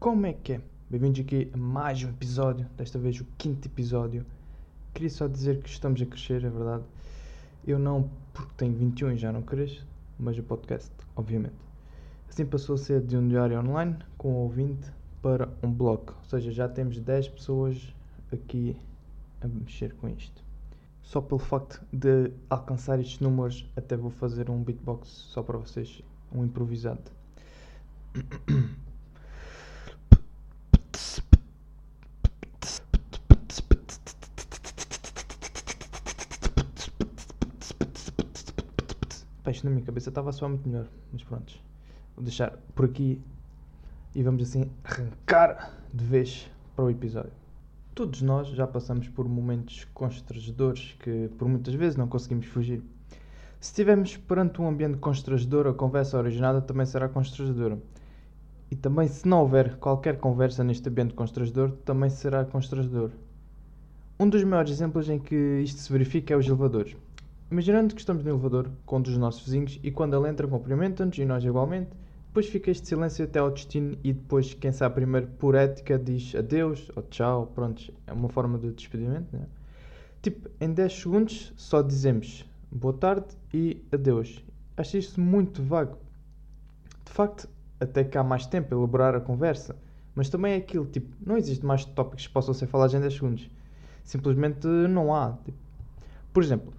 Como é que é? Bem-vindos aqui a mais um episódio, desta vez o quinto episódio. Queria só dizer que estamos a crescer, é verdade. Eu não, porque tenho 21 e já não cresço, mas o podcast, obviamente. Assim passou a ser de um diário online com um ouvinte para um blog, ou seja, já temos 10 pessoas aqui a mexer com isto. Só pelo facto de alcançar estes números, até vou fazer um beatbox só para vocês, um improvisado. Peixe na minha cabeça estava a soar muito melhor, mas pronto. Vou deixar por aqui e vamos assim arrancar de vez para o episódio. Todos nós já passamos por momentos constrangedores que por muitas vezes não conseguimos fugir. Se estivermos perante um ambiente constrangedor, a conversa originada também será constrangedora. E também, se não houver qualquer conversa neste ambiente constrangedor, também será constrangedor. Um dos maiores exemplos em que isto se verifica é os elevadores. Imaginando que estamos no elevador com um dos nossos vizinhos e quando ele entra cumprimenta-nos e nós igualmente, depois fica este silêncio até ao destino e depois quem sabe primeiro por ética diz adeus ou tchau, pronto, é uma forma de despedimento, né? Tipo, em 10 segundos só dizemos boa tarde e adeus. Acho isto muito vago. De facto, até que há mais tempo a elaborar a conversa, mas também é aquilo, tipo, não existe mais tópicos que possam ser falados em 10 segundos. Simplesmente não há. Tipo, por exemplo,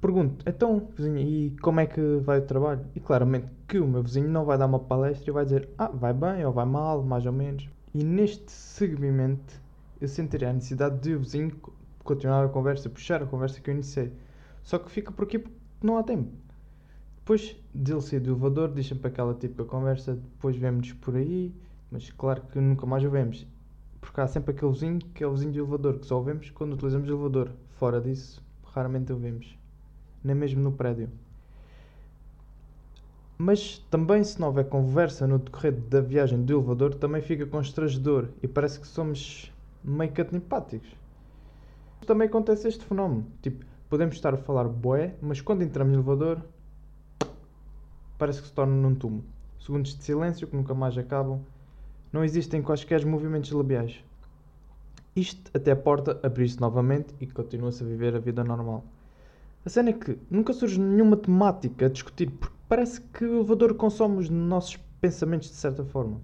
pergunto, então, vizinho, e como é que vai o trabalho? E claramente que o meu vizinho não vai dar uma palestra e vai dizer, ah, vai bem ou vai mal, mais ou menos. E neste segmento eu sentirei a necessidade de o vizinho continuar a conversa, puxar a conversa que eu iniciei. Só que fica por aqui porque não há tempo. Depois dele sair do elevador, deixa-me para aquela típica conversa, depois vemos por aí, mas claro que nunca mais o vemos. Porque há sempre aquele vizinho que é o vizinho do elevador, que só o vemos quando utilizamos o elevador. Fora disso, raramente o vemos nem mesmo no prédio. Mas também, se não houver conversa no decorrer da viagem do elevador, também fica constrangedor e parece que somos meio que antipáticos. Também acontece este fenómeno. Tipo, podemos estar a falar boé, mas quando entramos no elevador, parece que se torna num túmulo. Segundos de silêncio que nunca mais acabam. Não existem quaisquer movimentos labiais. Isto até a porta abrir-se novamente e continua-se a viver a vida normal. A cena é que nunca surge nenhuma temática a discutir, porque parece que o elevador consome os nossos pensamentos de certa forma.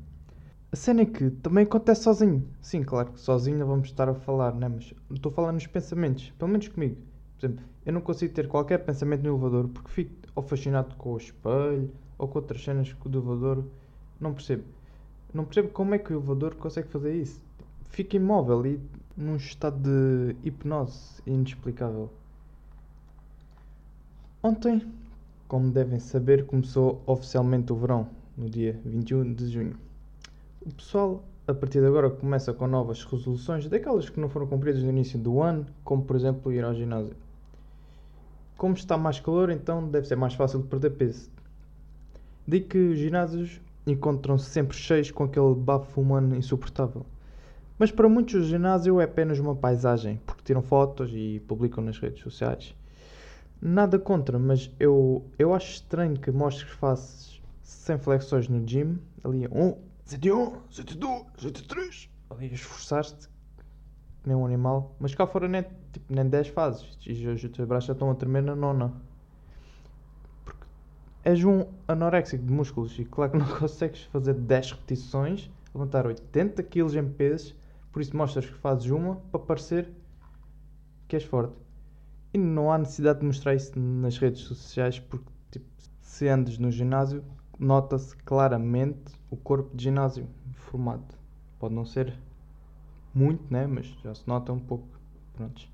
A cena é que também acontece sozinho. Sim, claro que sozinho não vamos estar a falar, né? mas estou a falar nos pensamentos, pelo menos comigo. Por exemplo, eu não consigo ter qualquer pensamento no elevador porque fico ou fascinado com o espelho ou com outras cenas do elevador. Não percebo. Não percebo como é que o elevador consegue fazer isso. Fica imóvel e num estado de hipnose inexplicável. Ontem, como devem saber, começou oficialmente o verão, no dia 21 de junho. O pessoal, a partir de agora, começa com novas resoluções, daquelas que não foram cumpridas no início do ano, como por exemplo ir ao ginásio. Como está mais calor, então deve ser mais fácil de perder peso. Daí que os ginásios encontram-se sempre cheios com aquele bafo humano insuportável. Mas para muitos o ginásio é apenas uma paisagem, porque tiram fotos e publicam nas redes sociais. Nada contra, mas eu, eu acho estranho que mostres que fazes 100 flexões no gym, ali 1, 101, 102, 103, ali a esforçar-te, nem um animal, mas cá fora nem, tipo, nem 10 fazes, e os teus braços já estão a tremer na nona. Porque és um anoréxico de músculos e claro que não consegues fazer 10 repetições, levantar 80 kg em pesos, por isso mostras que fazes uma para parecer que és forte. E não há necessidade de mostrar isso nas redes sociais porque, tipo, se andas no ginásio, nota-se claramente o corpo de ginásio formado. Pode não ser muito, né? Mas já se nota um pouco. Prontos.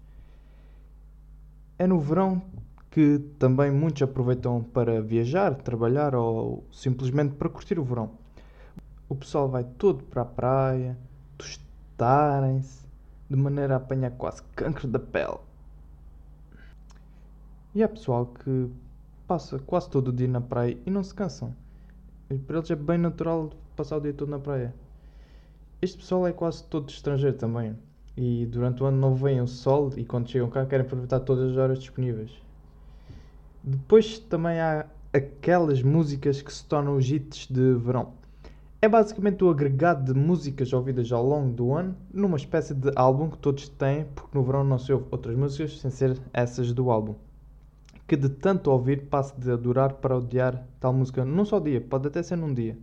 É no verão que também muitos aproveitam para viajar, trabalhar ou simplesmente para curtir o verão. O pessoal vai todo para a praia, tostarem-se, de maneira a apanhar quase cancro da pele. E há pessoal que passa quase todo o dia na praia e não se cansam. E para eles é bem natural passar o dia todo na praia. Este pessoal é quase todo estrangeiro também. E durante o ano não vem o sol e quando chegam cá querem aproveitar todas as horas disponíveis. Depois também há aquelas músicas que se tornam os hits de verão. É basicamente o agregado de músicas ouvidas ao longo do ano numa espécie de álbum que todos têm, porque no verão não se ouve outras músicas sem ser essas do álbum. Que de tanto ouvir passa de adorar para odiar tal música num só dia, pode até ser num dia.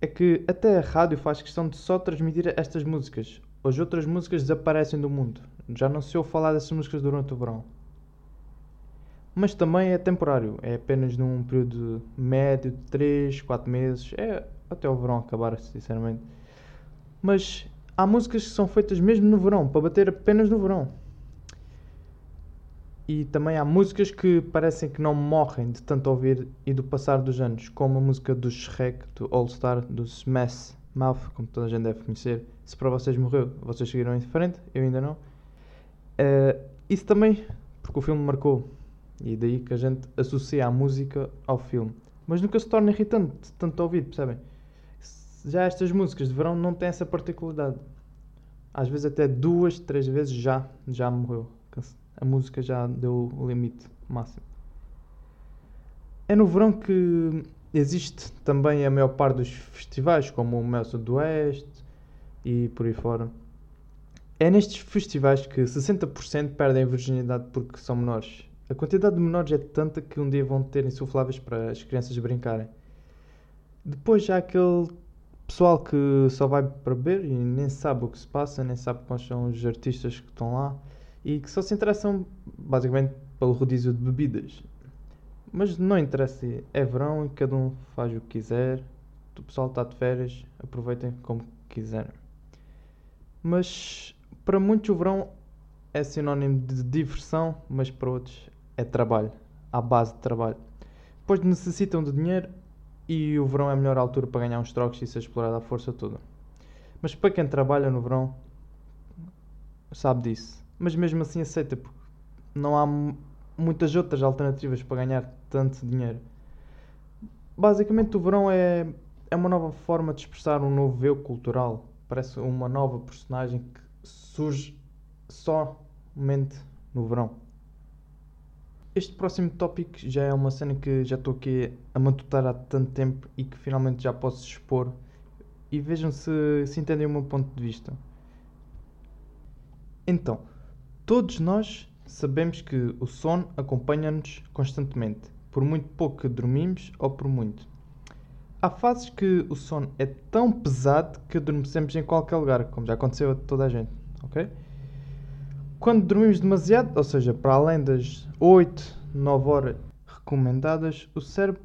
É que até a rádio faz questão de só transmitir estas músicas. As outras músicas desaparecem do mundo. Já não se ouve falar dessas músicas durante o verão mas também é temporário, é apenas num período médio de 3, 4 meses, é até o verão acabar, sinceramente. Mas há músicas que são feitas mesmo no verão, para bater apenas no verão. E também há músicas que parecem que não morrem de tanto ouvir e do passar dos anos, como a música do Shrek, do All Star, do Smash Mouth, como toda a gente deve conhecer. Se para vocês morreu, vocês seguiram em frente, eu ainda não. Uh, isso também, porque o filme marcou e daí que a gente associa a música ao filme. Mas nunca se torna irritante tanto ouvir, percebem? Já estas músicas de verão não têm essa particularidade. Às vezes até duas, três vezes já, já morreu. A música já deu o limite máximo. É no verão que existe também a maior parte dos festivais, como o Melson do Oeste e por aí fora. É nestes festivais que 60% perdem a virginidade porque são menores a quantidade de menores é tanta que um dia vão ter insufláveis para as crianças brincarem. Depois há aquele pessoal que só vai para beber e nem sabe o que se passa, nem sabe quais são os artistas que estão lá e que só se interessam basicamente pelo rodízio de bebidas. Mas não interessa, é verão e cada um faz o que quiser. O pessoal está de férias, aproveitem como quiserem. Mas para muitos o verão é sinónimo de diversão, mas para outros é trabalho, à base de trabalho. Depois necessitam de dinheiro e o verão é a melhor altura para ganhar uns trocos e ser explorado à força toda. Mas para quem trabalha no verão, sabe disso. Mas mesmo assim aceita, porque não há muitas outras alternativas para ganhar tanto dinheiro. Basicamente, o verão é, é uma nova forma de expressar um novo eu cultural. Parece uma nova personagem que surge somente no verão. Este próximo tópico já é uma cena que já estou aqui a matutar há tanto tempo e que finalmente já posso expor. E vejam se, se entendem o meu ponto de vista. Então, todos nós sabemos que o sono acompanha-nos constantemente, por muito pouco que dormimos ou por muito. Há fases que o sono é tão pesado que adormecemos em qualquer lugar, como já aconteceu a toda a gente, ok? Quando dormimos demasiado, ou seja, para além das 8, 9 horas recomendadas, o cérebro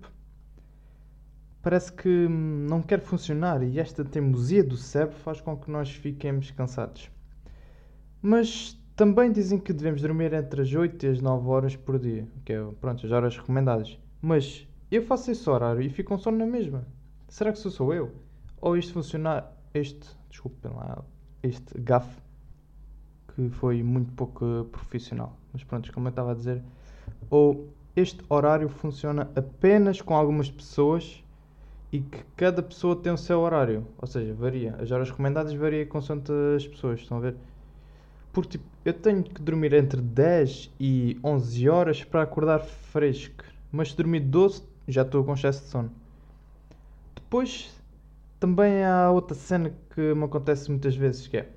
parece que não quer funcionar e esta teimosia do cérebro faz com que nós fiquemos cansados. Mas também dizem que devemos dormir entre as 8 e as 9 horas por dia, que é pronto, as horas recomendadas. Mas eu faço esse horário e fico com sono na mesma. Será que sou sou eu? Ou isto funcionar, este, desculpem lá, este gaf que foi muito pouco profissional. Mas pronto, como eu estava a dizer, ou este horário funciona apenas com algumas pessoas e que cada pessoa tem o seu horário, ou seja, varia. As horas recomendadas varia consoante as pessoas, estão a ver? Porque tipo, eu tenho que dormir entre 10 e 11 horas para acordar fresco, mas se dormir 12 já estou com excesso de sono. Depois também há outra cena que me acontece muitas vezes que é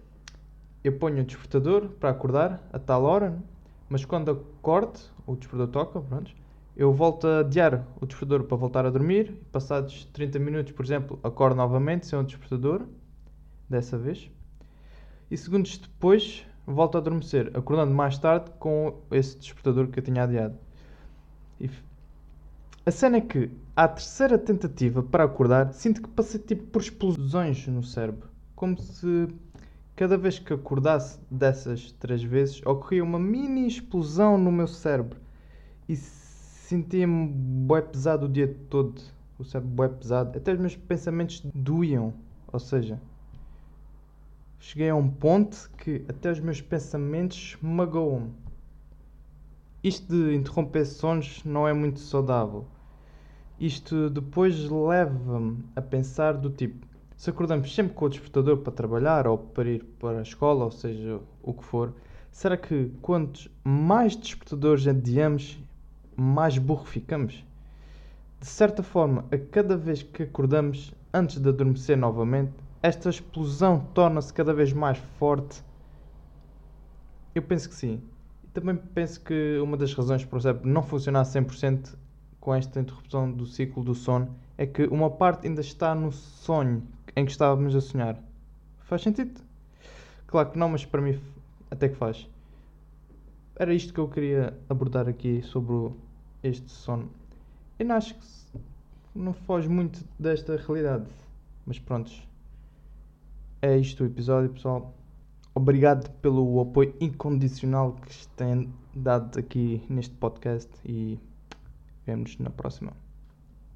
eu ponho o despertador para acordar a tal hora, né? mas quando acordo, o despertador toca, pronto, eu volto a adiar o despertador para voltar a dormir. Passados 30 minutos, por exemplo, acordo novamente sem o despertador, dessa vez. E segundos depois, volto a adormecer, acordando mais tarde com esse despertador que eu tinha adiado. E a cena é que, à terceira tentativa para acordar, sinto que passei tipo por explosões no cérebro. Como se Cada vez que acordasse dessas três vezes, ocorria uma mini explosão no meu cérebro e sentia-me bué pesado o dia todo. O cérebro bué pesado. Até os meus pensamentos doíam. Ou seja, cheguei a um ponto que até os meus pensamentos magoam-me. Isto de interromper sonhos não é muito saudável. Isto depois leva-me a pensar do tipo se acordamos sempre com o despertador para trabalhar ou para ir para a escola, ou seja, o que for, será que quantos mais despertadores adiamos, mais burro ficamos? De certa forma, a cada vez que acordamos, antes de adormecer novamente, esta explosão torna-se cada vez mais forte? Eu penso que sim. Também penso que uma das razões para o cérebro não funcionar 100% com esta interrupção do ciclo do sono é que uma parte ainda está no sonho em que estávamos a sonhar. Faz sentido? Claro que não, mas para mim até que faz. Era isto que eu queria abordar aqui sobre este sono. Eu não acho que não foge muito desta realidade. Mas prontos. É isto o episódio, pessoal. Obrigado pelo apoio incondicional que têm dado aqui neste podcast e vemos na próxima.